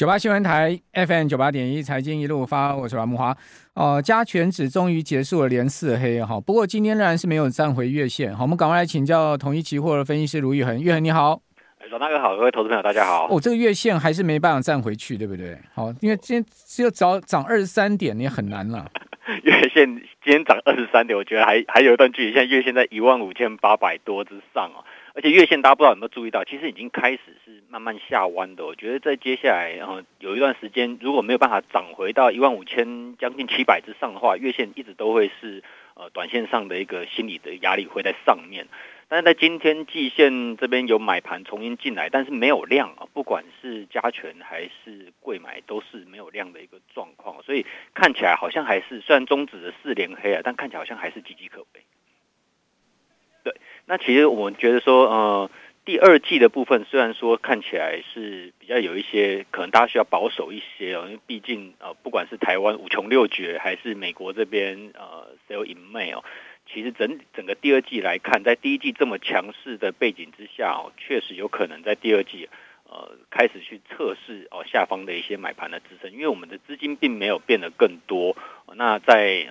九八新闻台 FM 九八点一财经一路发，我是阮木华。哦、呃，加权指终于结束了连四黑哈，不过今天仍然是没有站回月线。好，我们赶快来请教统一期货的分析师卢玉恒，玉恒你好。阮大哥好，各位投资朋友大家好。哦，这个月线还是没办法站回去，对不对？好，因为今天只有涨涨二十三点，也很难了。月线今天涨二十三点，我觉得还还有一段距离。现在月线在一万五千八百多之上啊。而且月线大家不知道有没有注意到，其实已经开始是慢慢下弯的。我觉得在接下来，然后有一段时间，如果没有办法涨回到一万五千将近七百之上的话，月线一直都会是呃短线上的一个心理的压力会在上面。但是在今天季线这边有买盘重新进来，但是没有量啊，不管是加权还是贵买都是没有量的一个状况，所以看起来好像还是虽然终止的四连黑啊，但看起来好像还是岌岌可危。那其实我们觉得说，呃，第二季的部分虽然说看起来是比较有一些可能大家需要保守一些哦，因为毕竟呃，不管是台湾五穷六绝，还是美国这边呃，sell in May 哦，其实整整个第二季来看，在第一季这么强势的背景之下哦，确实有可能在第二季呃开始去测试哦下方的一些买盘的支撑，因为我们的资金并没有变得更多，那在。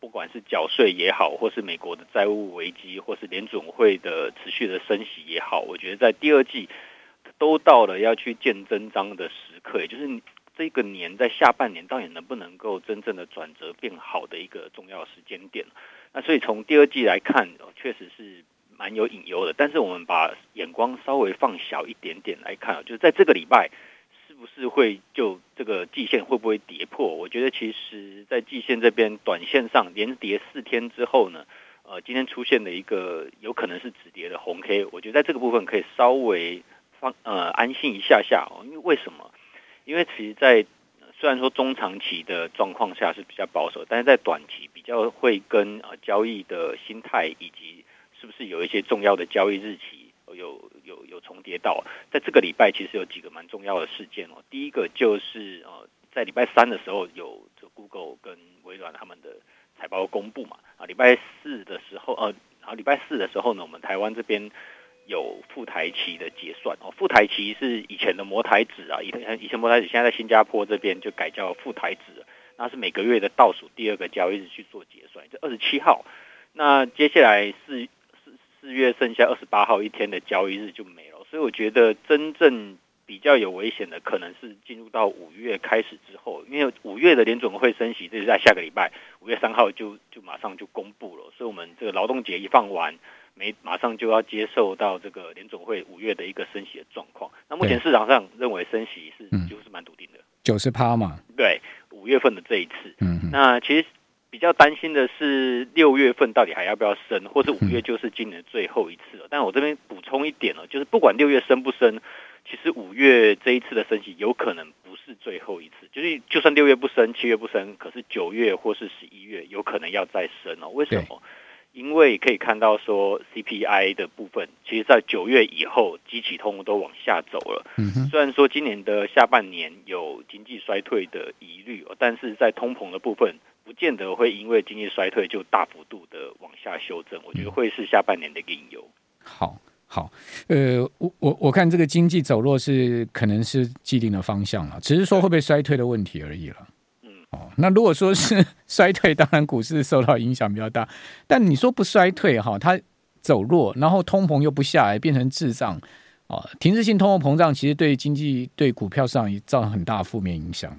不管是缴税也好，或是美国的债务危机，或是联准会的持续的升息也好，我觉得在第二季都到了要去见真章的时刻，也就是这个年在下半年到底能不能够真正的转折变好的一个重要时间点。那所以从第二季来看，确实是蛮有隐忧的。但是我们把眼光稍微放小一点点来看，就是在这个礼拜。不是会就这个季线会不会跌破？我觉得其实，在季线这边短线上连跌四天之后呢，呃，今天出现了一个有可能是止跌的红 K，我觉得在这个部分可以稍微放呃安心一下下哦。因为为什么？因为其实，在虽然说中长期的状况下是比较保守，但是在短期比较会跟呃交易的心态以及是不是有一些重要的交易日期。有有有重叠到，在这个礼拜其实有几个蛮重要的事件哦。第一个就是呃，在礼拜三的时候有这 Google 跟微软他们的财报公布嘛啊，礼拜四的时候呃，然后礼拜四的时候呢，我们台湾这边有富台期的结算哦。富台期是以前的摩台指啊，以前以前摩台指现在在新加坡这边就改叫富台指，那是每个月的倒数第二个交易日去做结算，就二十七号。那接下来是。四月剩下二十八号一天的交易日就没了，所以我觉得真正比较有危险的可能是进入到五月开始之后，因为五月的联准会升息，这是在下个礼拜五月三号就就马上就公布了，所以我们这个劳动节一放完，没马上就要接受到这个联总会五月的一个升息的状况。那目前市场上认为升息是几乎是蛮笃定的，九十趴嘛，对，五月份的这一次，嗯，那其实。比较担心的是六月份到底还要不要升，或是五月就是今年最后一次了。但我这边补充一点哦，就是不管六月升不升，其实五月这一次的升息有可能不是最后一次。就是就算六月不升，七月不升，可是九月或是十一月有可能要再升哦。为什么？因为可以看到说 CPI 的部分，其实在九月以后，基期通都往下走了。虽然说今年的下半年有经济衰退的疑虑，但是在通膨的部分。不见得会因为经济衰退就大幅度的往下修正，我觉得会是下半年的一个隐忧。好，好，呃，我我我看这个经济走弱是可能是既定的方向了，只是说会不会衰退的问题而已了。哦，那如果说是 衰退，当然股市受到影响比较大，但你说不衰退哈，它走弱，然后通膨又不下来，变成滞胀，哦，停滞性通货膨胀其实对经济对股票上也造成很大负面影响。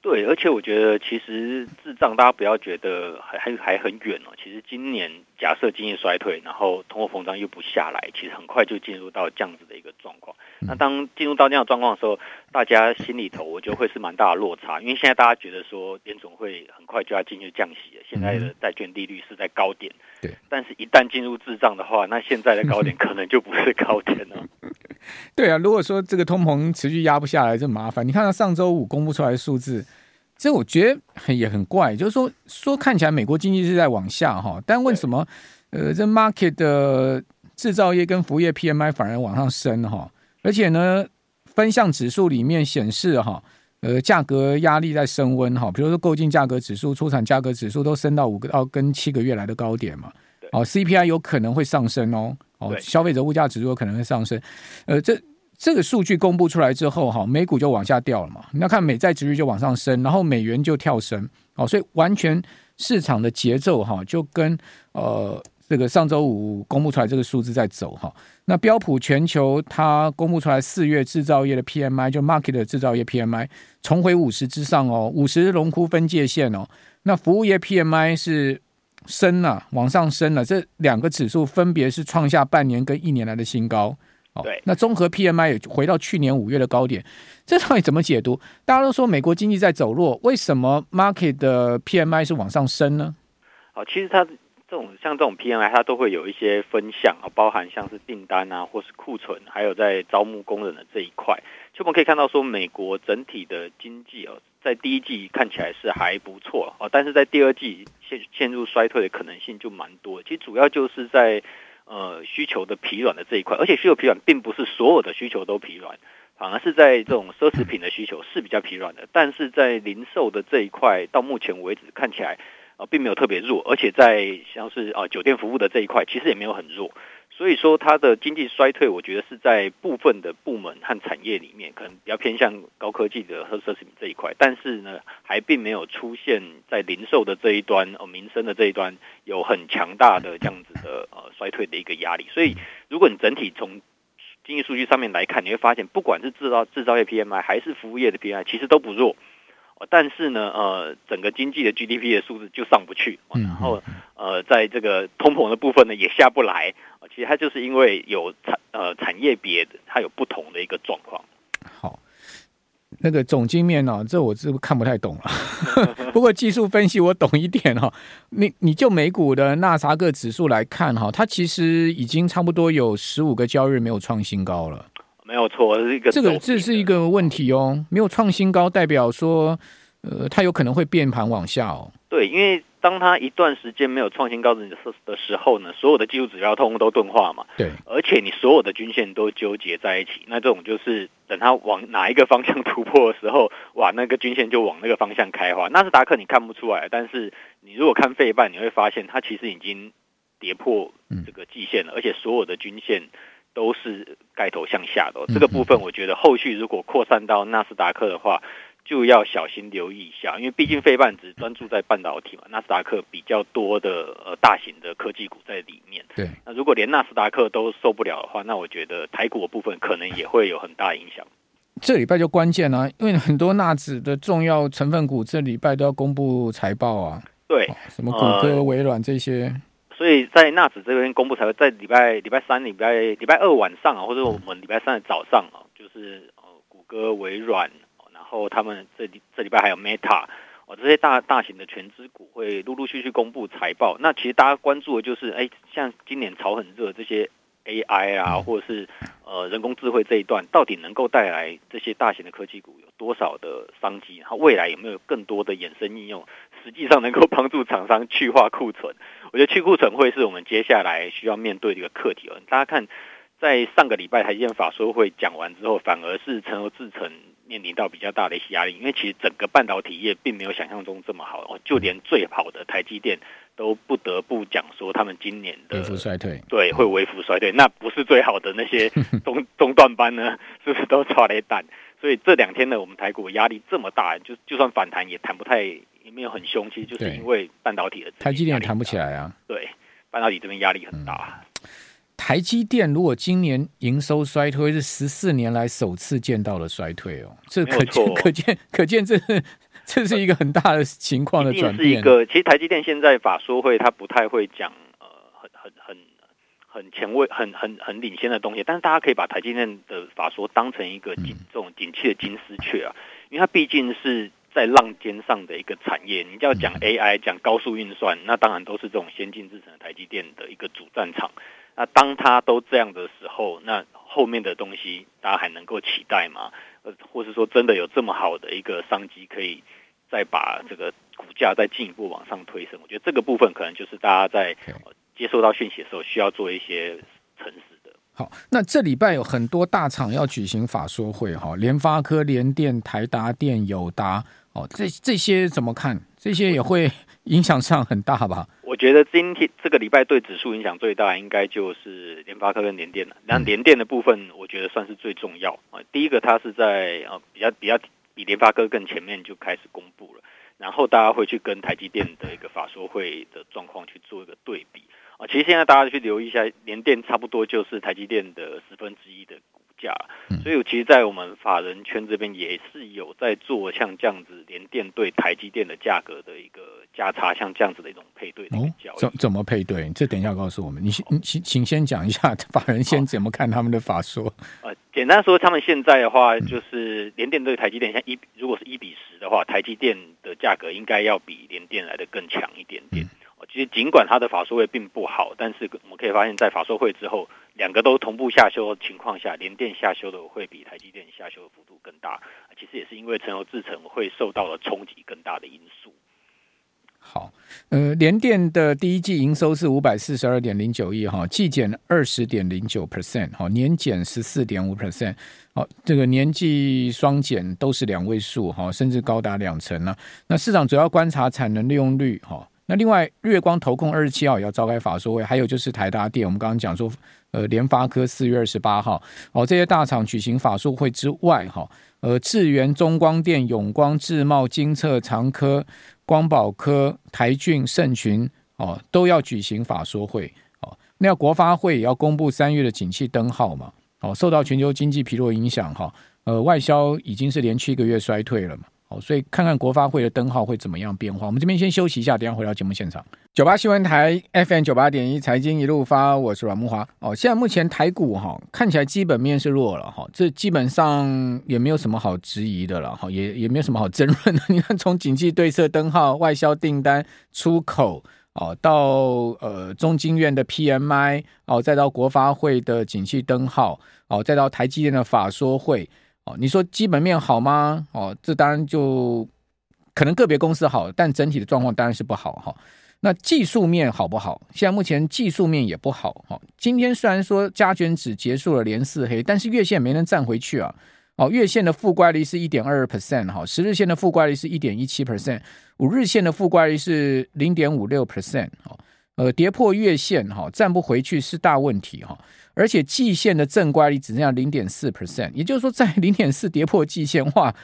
对，而且我觉得其实滞胀，大家不要觉得还还还很远哦。其实今年假设经济衰退，然后通货膨胀又不下来，其实很快就进入到这样子的一个状况。那当进入到这样的状况的时候，大家心里头我觉得会是蛮大的落差，因为现在大家觉得说联总会很快就要进去降息了，现在的债券利率是在高点。对，但是一旦进入滞胀的话，那现在的高点 可能就不是高点了。对啊，如果说这个通膨持续压不下来，就麻烦。你看到上周五公布出来的数字，这我觉得也很怪，就是说说看起来美国经济是在往下哈，但为什么呃这 market 的制造业跟服务业 PMI 反而往上升哈？而且呢，分项指数里面显示哈，呃价格压力在升温哈，比如说购进价格指数、出产价格指数都升到五个到跟七个月来的高点嘛。哦，CPI 有可能会上升哦。哦，消费者物价指数有可能会上升，呃，这这个数据公布出来之后，哈，美股就往下掉了嘛。你要看美债值率就往上升，然后美元就跳升，哦，所以完全市场的节奏哈，就跟呃这个上周五公布出来这个数字在走哈。那标普全球它公布出来四月制造业的 PMI 就 market 的制造业 PMI 重回五十之上哦，五十荣枯分界线哦。那服务业 PMI 是升了，往上升了，这两个指数分别是创下半年跟一年来的新高。哦，对，那综合 PMI 也回到去年五月的高点，这到底怎么解读？大家都说美国经济在走弱，为什么 market 的 PMI 是往上升呢？哦，其实它这种像这种 PMI，它都会有一些分项啊，包含像是订单啊，或是库存，还有在招募工人的这一块。就我们可以看到说，美国整体的经济哦，在第一季看起来是还不错哦，但是在第二季陷陷入衰退的可能性就蛮多。其实主要就是在。呃，需求的疲软的这一块，而且需求疲软并不是所有的需求都疲软，反而是在这种奢侈品的需求是比较疲软的。但是在零售的这一块，到目前为止看起来、并没有特别弱，而且在像是啊、酒店服务的这一块，其实也没有很弱。所以说，它的经济衰退，我觉得是在部分的部门和产业里面，可能比较偏向高科技的和奢侈品这一块，但是呢，还并没有出现在零售的这一端，哦，民生的这一端有很强大的这样子的衰退的一个压力。所以，如果你整体从经济数据上面来看，你会发现，不管是制造制造业 PMI 还是服务业的 PMI，其实都不弱。但是呢，呃，整个经济的 GDP 的数字就上不去，然后呃，在这个通膨的部分呢也下不来，其实它就是因为有产呃产业别的它有不同的一个状况。好，那个总经面呢、啊，这我是看不太懂了，不过技术分析我懂一点哦。你你就美股的纳斯达克指数来看哈，它其实已经差不多有十五个交易日没有创新高了。没有错，是一个这个这是一个问题哦，没有创新高，代表说，呃，它有可能会变盘往下哦。对，因为当它一段时间没有创新高的的时候呢，所有的技术指标通通都钝化嘛。对，而且你所有的均线都纠结在一起，那这种就是等它往哪一个方向突破的时候，哇，那个均线就往那个方向开花。纳斯达克你看不出来，但是你如果看费半，你会发现它其实已经跌破这个季线了，嗯、而且所有的均线。都是盖头向下的，这个部分我觉得后续如果扩散到纳斯达克的话，就要小心留意一下，因为毕竟费半只专注在半导体嘛，纳斯达克比较多的呃大型的科技股在里面。对，那如果连纳斯达克都受不了的话，那我觉得台股的部分可能也会有很大影响。这礼拜就关键啊，因为很多纳指的重要成分股这礼拜都要公布财报啊。对，什么谷歌、微软这些。所以在纳指这边公布才会在礼拜礼拜三、礼拜礼拜二晚上啊，或者我们礼拜三的早上啊，就是呃谷歌、微软，然后他们这这礼拜还有 Meta 哦，这些大大型的全资股会陆陆续续公布财报。那其实大家关注的就是，哎，像今年炒很热这些 AI 啊，或者是呃人工智慧这一段，到底能够带来这些大型的科技股有多少的商机？然后未来有没有更多的衍生应用？实际上能够帮助厂商去化库存，我觉得去库存会是我们接下来需要面对的一个课题。大家看，在上个礼拜台积电法说会讲完之后，反而是成熟制程面临到比较大的一些压力，因为其实整个半导体业并没有想象中这么好，就连最好的台积电都不得不讲说他们今年的微幅衰退，对，会微幅衰退。那不是最好的那些 中中段班呢，是不是都抓了一蛋？所以这两天呢，我们台股压力这么大，就就算反弹也弹不太。也没有很凶，其实就是因为半导体的台积电也弹不起来啊。对，半导体这边压力很大。嗯、台积电如果今年营收衰退，是十四年来首次见到了衰退哦。这可见可见可见，这是 这是一个很大的情况的转变。是一个，其实台积电现在法说会，他不太会讲呃很很很很前卫、很很很领先的东西。但是大家可以把台积电的法说当成一个景这种景气的金丝雀啊，因为它毕竟是。在浪尖上的一个产业，你要讲 AI，讲高速运算，那当然都是这种先进制程的台积电的一个主战场。那当他都这样的时候，那后面的东西大家还能够期待吗？呃，或是说真的有这么好的一个商机，可以再把这个股价再进一步往上推升？我觉得这个部分可能就是大家在接收到讯息的时候需要做一些诚实的。好，那这礼拜有很多大厂要举行法说会哈，联发科、联电、台达电、友达，哦，这这些怎么看？这些也会影响上很大吧？觉得今天这个礼拜对指数影响最大，应该就是联发科跟联电了。那联电的部分，我觉得算是最重要啊。第一个，它是在啊比较比较比联发科更前面就开始公布了，然后大家会去跟台积电的一个法说会的状况去做一个对比啊。其实现在大家去留意一下，联电差不多就是台积电的十分之一的。价，所以其实，在我们法人圈这边也是有在做像这样子联电对台积电的价格的一个价差，像这样子的一种配对的交易。怎怎么配对？这等一下告诉我们。你先，你请请先讲一下法人先怎么看他们的法说。呃，简单说，他们现在的话，就是联电对台积电，像一如果是一比十的话，台积电的价格应该要比联电来的更强一点点。嗯其实尽管它的法说会并不好，但是我们可以发现，在法说会之后，两个都同步下修的情况下，联电下修的会比台积电下修的幅度更大。其实也是因为成熟制程会受到了冲击更大的因素。好，呃，联电的第一季营收是五百四十二点零九亿哈，季减二十点零九 percent，哈，年减十四点五 percent，好，这个年季双减都是两位数哈，甚至高达两成呢。那市场主要观察产能利用率哈。那另外，月光投控二十七号也要召开法说会，还有就是台达电，我们刚刚讲说，呃，联发科四月二十八号，哦，这些大厂举行法说会之外，哈，呃，智源、中光电、永光、智茂、金策、长科、光宝科、台郡、盛群，哦，都要举行法说会，哦，那要国发会也要公布三月的景气灯号嘛，哦，受到全球经济疲弱影响，哈，呃，外销已经是连续一个月衰退了嘛。所以看看国发会的灯号会怎么样变化。我们这边先休息一下，等下回到节目现场。九八新闻台 FM 九八点一财经一路发，我是阮木华。哦，现在目前台股哈看起来基本面是弱了哈，这基本上也没有什么好质疑的了哈，也也没有什么好争论的。你看从景气对策灯号、外销订单、出口哦，到呃中经院的 PMI 哦，再到国发会的景气灯号哦，再到台积电的法说会。哦，你说基本面好吗？哦，这当然就可能个别公司好，但整体的状况当然是不好哈。那技术面好不好？现在目前技术面也不好哈。今天虽然说加权指结束了连四黑，但是月线没能站回去啊。哦，月线的负乖离是一点二 percent 哈，十日线的负乖离是一点一七 percent，五日线的负乖离是零点五六 percent 哈。呃，跌破月线哈，站不回去是大问题哈。而且季线的正乖离只剩下零点四 percent，也就是说，在 零点四跌破季线，哇，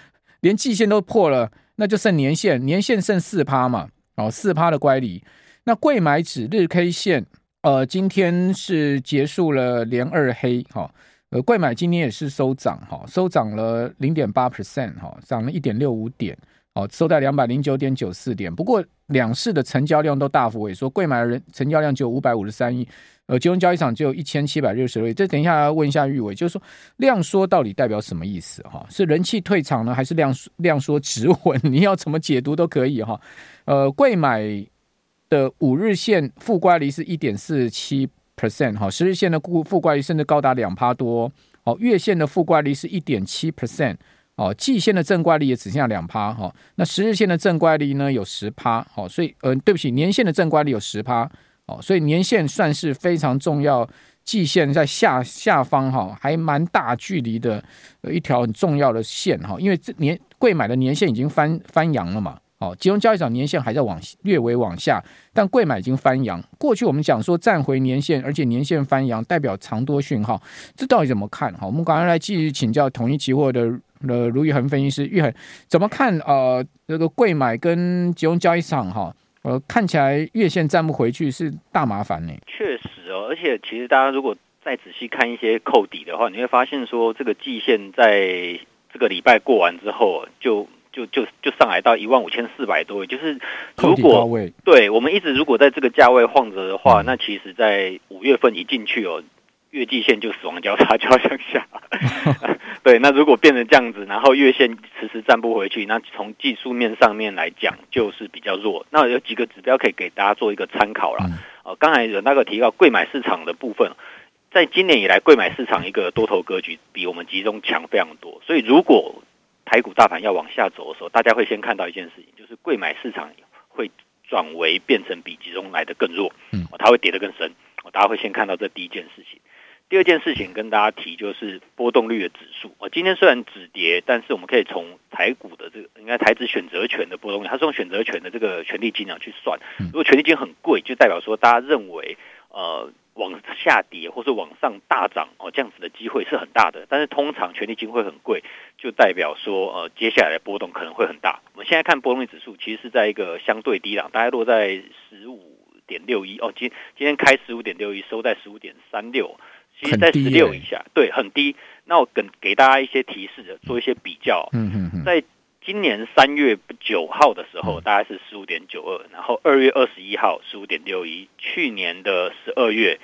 连季线都破了，那就剩年线，年线剩四趴嘛，哦，四趴的乖离。那贵买指日 K 线，呃，今天是结束了连二黑，哈，呃，贵买今天也是收涨，哈，收涨了零点八 percent，哈，涨了一点六五点，哦，收在两百零九点九四点。不过两市的成交量都大幅萎缩，贵买的人成交量只有五百五十三亿。呃，集中交易场只有一千七百六十六亿，这等一下要问一下玉伟，就是说量缩到底代表什么意思哈？是人气退场呢，还是量量缩止稳？你要怎么解读都可以哈。呃，贵买的五日线负乖离是一点四七 percent 哈，十日线的负负乖离甚至高达两趴多哦，月线的负乖离是一点七 percent 哦，季线的正乖离也只剩下两趴哈，那十日线的正乖离呢有十趴哦，所以呃，对不起，年线的正乖离有十趴。哦，所以年线算是非常重要，季线在下下方哈，还蛮大距离的一条很重要的线哈，因为这年柜买的年线已经翻翻阳了嘛，哦，集中交易场年线还在往略微往下，但柜买已经翻阳。过去我们讲说站回年线，而且年线翻阳代表长多讯号，这到底怎么看哈？我们赶快来继续请教统一期货的呃卢玉恒分析师，玉恒怎么看呃这个贵买跟集中交易场哈？呃，看起来月线站不回去是大麻烦呢。确实哦，而且其实大家如果再仔细看一些扣底的话，你会发现说这个季线在这个礼拜过完之后，就就就就上来到一万五千四百多，就是如果对我们一直如果在这个价位晃着的话，嗯、那其实在五月份一进去哦。月季线就死亡交叉就要向下，对，那如果变成这样子，然后月线迟迟站不回去，那从技术面上面来讲就是比较弱。那有几个指标可以给大家做一个参考啦。呃，刚才有那个提到贵买市场的部分，在今年以来贵买市场一个多头格局比我们集中强非常多，所以如果台股大盘要往下走的时候，大家会先看到一件事情，就是贵买市场会转为变成比集中来的更弱，嗯，它会跌得更深，大家会先看到这第一件事情。第二件事情跟大家提就是波动率的指数。我今天虽然止跌，但是我们可以从台股的这个应该台指选择权的波动率，它是用选择权的这个权利金量去算。如果权利金很贵，就代表说大家认为呃往下跌或是往上大涨哦，这样子的机会是很大的。但是通常权利金会很贵，就代表说呃接下来的波动可能会很大。我们现在看波动率指数，其实是在一个相对低档，大概落在十五点六一哦，今今天开十五点六一，收在十五点三六。其实，在十六以下，对，很低。那我给给大家一些提示，做一些比较。嗯嗯嗯。在今年三月九号的时候，大概是十五点九二，然后二月二十一号十五点六一，去年的十二月，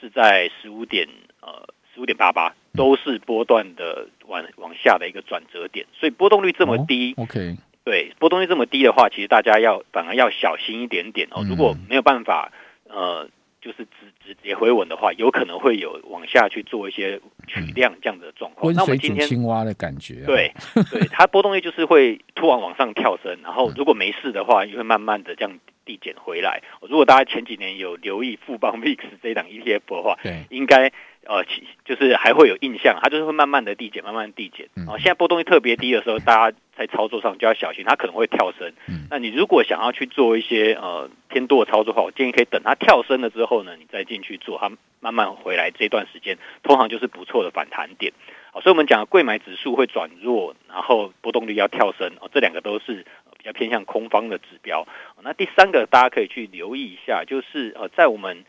是在十五点呃十五点八八，都是波段的往往下的一个转折点。所以波动率这么低，OK，对，波动率这么低的话，其实大家要反而要小心一点点哦。如果没有办法，呃。就是直直接回稳的话，有可能会有往下去做一些取量这样的状况。那我们今天青蛙的感觉。对对，它波动率就是会突然往上跳升，然后如果没事的话，又会慢慢的这样递减回来。如果大家前几年有留意富邦 VIX 这档 ETF 的话，对，应该。呃，其就是还会有印象，它就是会慢慢的递减，慢慢递减。哦，现在波动率特别低的时候，大家在操作上就要小心，它可能会跳升。嗯那你如果想要去做一些呃偏多的操作的话，我建议可以等它跳升了之后呢，你再进去做，它慢慢回来这段时间，通常就是不错的反弹点。好，所以我们讲柜买指数会转弱，然后波动率要跳升，哦，这两个都是比较偏向空方的指标。那第三个大家可以去留意一下，就是呃，在我们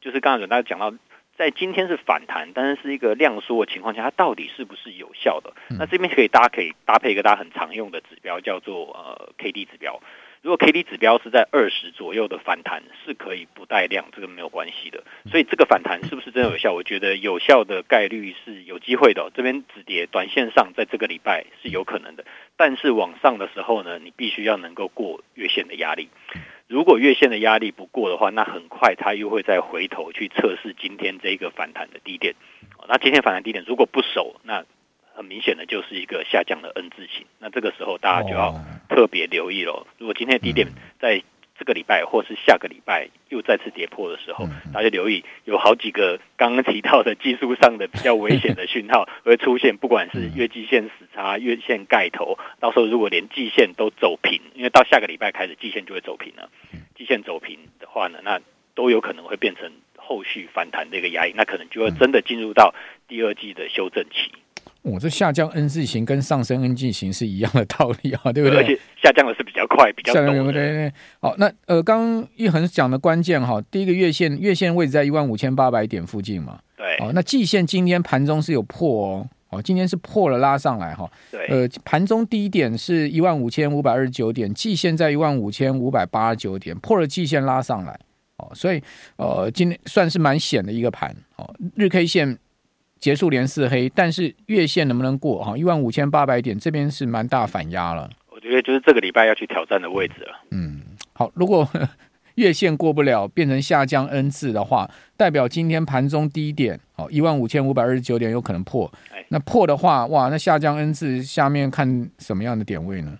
就是刚才有大家讲到。在今天是反弹，但是是一个量缩的情况下，它到底是不是有效的？那这边可以，大家可以搭配一个大家很常用的指标，叫做呃 K D 指标。如果 K D 指标是在二十左右的反弹，是可以不带量，这个没有关系的。所以这个反弹是不是真的有效？我觉得有效的概率是有机会的。这边止跌，短线上在这个礼拜是有可能的，但是往上的时候呢，你必须要能够过月线的压力。如果月线的压力不过的话，那很快它又会再回头去测试今天这个反弹的低点。那今天反弹低点如果不守，那很明显的就是一个下降的 N 字形。那这个时候大家就要特别留意了。如果今天的低点在这个礼拜或是下个礼拜又再次跌破的时候，大家留意有好几个刚刚提到的技术上的比较危险的讯号 会出现，不管是月季线死叉、月线盖头，到时候如果连季线都走平，因为到下个礼拜开始季线就会走平了，季线走平的话呢，那都有可能会变成后续反弹的一个压力，那可能就会真的进入到第二季的修正期。我、哦、这下降 N 字形跟上升 N 字形是一样的道理啊，对不对？而且下降的是比较快，比较陡。对对对。好，那呃，刚刚一恒讲的关键哈，第一个月线月线位置在一万五千八百点附近嘛。对。哦，那季线今天盘中是有破哦，哦，今天是破了拉上来哈。对。呃，盘中低点是一万五千五百二十九点，季线在一万五千五百八十九点，破了季线拉上来。哦，所以呃，今天算是蛮险的一个盘。哦，日 K 线。结束连四黑，但是月线能不能过哈？一万五千八百点这边是蛮大反压了。我觉得就是这个礼拜要去挑战的位置了。嗯，好，如果 月线过不了，变成下降 N 次的话，代表今天盘中低点哦，一万五千五百二十九点有可能破。哎，那破的话，哇，那下降 N 次下面看什么样的点位呢？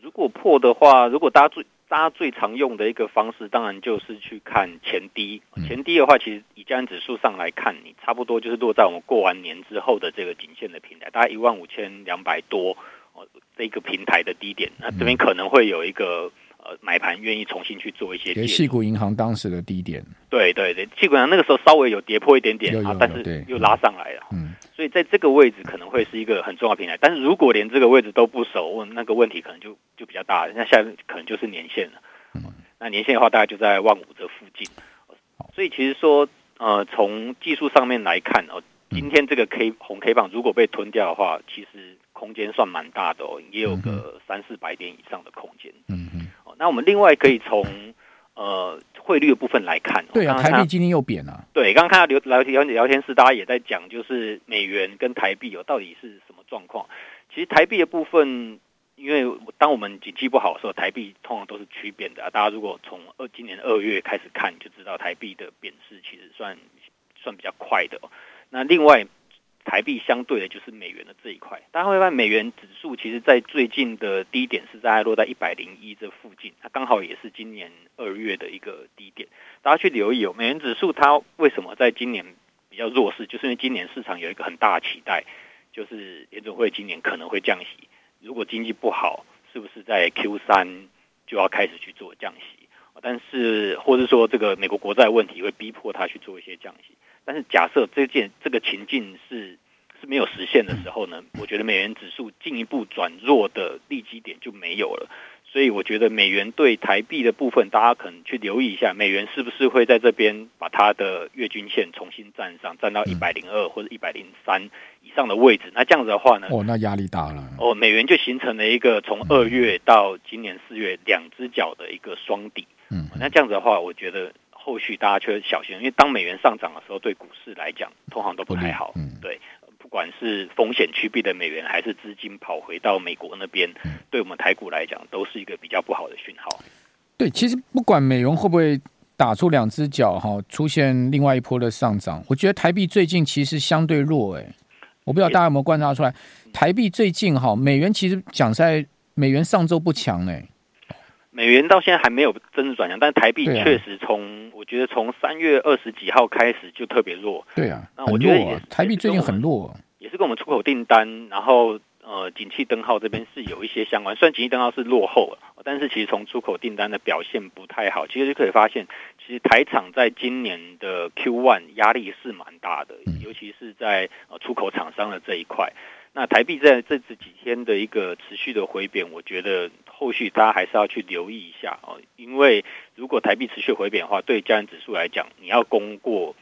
如果破的话，如果大家注意。大家最常用的一个方式，当然就是去看前低。前低的话，其实以加权指数上来看，你差不多就是落在我们过完年之后的这个颈线的平台，大概一万五千两百多哦，这个平台的低点。那这边可能会有一个呃买盘愿意重新去做一些。矽谷银行当时的低点。对对对，矽谷银行那个时候稍微有跌破一点点啊，但是又拉上来了。嗯。所以在这个位置可能会是一个很重要平台，但是如果连这个位置都不守，问那个问题可能就就比较大，那下面可能就是年限了。嗯，那年限的话大概就在万五这附近。所以其实说，呃，从技术上面来看哦，今天这个 K 红 K 棒如果被吞掉的话，其实空间算蛮大的哦，也有个三四百点以上的空间。嗯嗯。哦，那我们另外可以从呃。汇率的部分来看，对啊，刚刚台币今天又贬了。对，刚刚看到聊聊聊聊天室，大家也在讲，就是美元跟台币有到底是什么状况？其实台币的部分，因为当我们景气不好的时候，台币通常都是趋贬的啊。大家如果从二今年二月开始看，就知道台币的贬势其实算算比较快的。那另外。台币相对的就是美元的这一块，大家会发现美元指数其实在最近的低点是在落在一百零一这附近，它刚好也是今年二月的一个低点。大家去留意哦，美元指数它为什么在今年比较弱势，就是因为今年市场有一个很大的期待，就是联准会今年可能会降息。如果经济不好，是不是在 Q 三就要开始去做降息？但是，或者说这个美国国债问题会逼迫他去做一些降息。但是，假设这件这个情境是是没有实现的时候呢？我觉得美元指数进一步转弱的利基点就没有了。所以我觉得美元对台币的部分，大家可能去留意一下，美元是不是会在这边把它的月均线重新站上，站到一百零二或者一百零三以上的位置。那这样子的话呢？哦，那压力大了。哦，美元就形成了一个从二月到今年四月两只脚的一个双底。嗯，那这样子的话，我觉得后续大家就小心，因为当美元上涨的时候，对股市来讲，通常都不太好。嗯，对。不管是风险趋避的美元，还是资金跑回到美国那边，对我们台股来讲，都是一个比较不好的讯号。对，其实不管美元会不会打出两只脚哈，出现另外一波的上涨，我觉得台币最近其实相对弱。哎，我不知道大家有没有观察出来，台币最近哈，美元其实讲在美元上周不强哎。美元到现在还没有真正转强，但台币确实从、啊、我觉得从三月二十几号开始就特别弱。对啊，那我觉得台币最近很弱，也是跟我们出口订单，然后呃，景气灯号这边是有一些相关。虽然景气灯号是落后了，但是其实从出口订单的表现不太好，其实就可以发现，其实台厂在今年的 Q1 压力是蛮大的，尤其是在呃出口厂商的这一块。那台币在这这几天的一个持续的回贬，我觉得后续大家还是要去留意一下哦，因为如果台币持续回贬的话，对加元指数来讲，你要攻过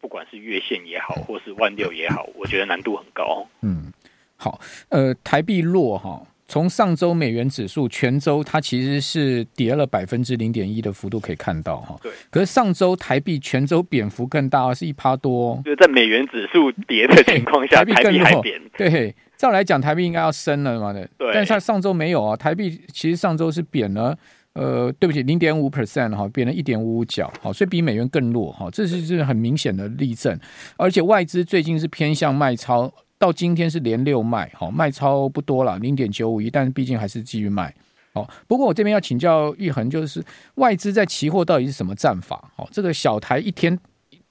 不管是月线也好，或是万六也好，我觉得难度很高。嗯，好，呃，台币弱哈。从上周美元指数全周它其实是跌了百分之零点一的幅度可以看到哈，对。可是上周台币全周贬幅更大，是一趴多。就在美元指数跌的情况下，台币更弱。对，照来讲台币应该要升了嘛的。对。但是它上周没有啊，台币其实上周是贬了，呃，对不起，零点五 percent 哈，贬了一点五五角，好，所以比美元更弱哈，这是是很明显的例证。而且外资最近是偏向卖超。到今天是连六卖，好，卖超不多了，零点九五亿，但是毕竟还是继续卖，好。不过我这边要请教玉恒，就是外资在期货到底是什么战法？好，这个小台一天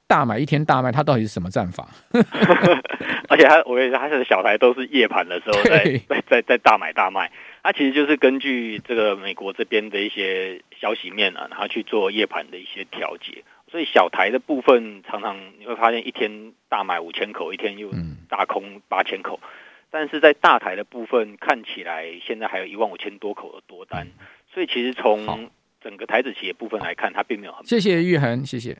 大买一天大卖，它到底是什么战法？而且它，我跟你说，它的小台都是夜盘的时候在在在在大买大卖，它其实就是根据这个美国这边的一些消息面啊，然后去做夜盘的一些调节。所以小台的部分常常你会发现一天大买五千口，一天又大空八千口，但是在大台的部分看起来现在还有一万五千多口的多单，所以其实从整个台子企业部分来看，它并没有很。谢谢玉恒，谢谢。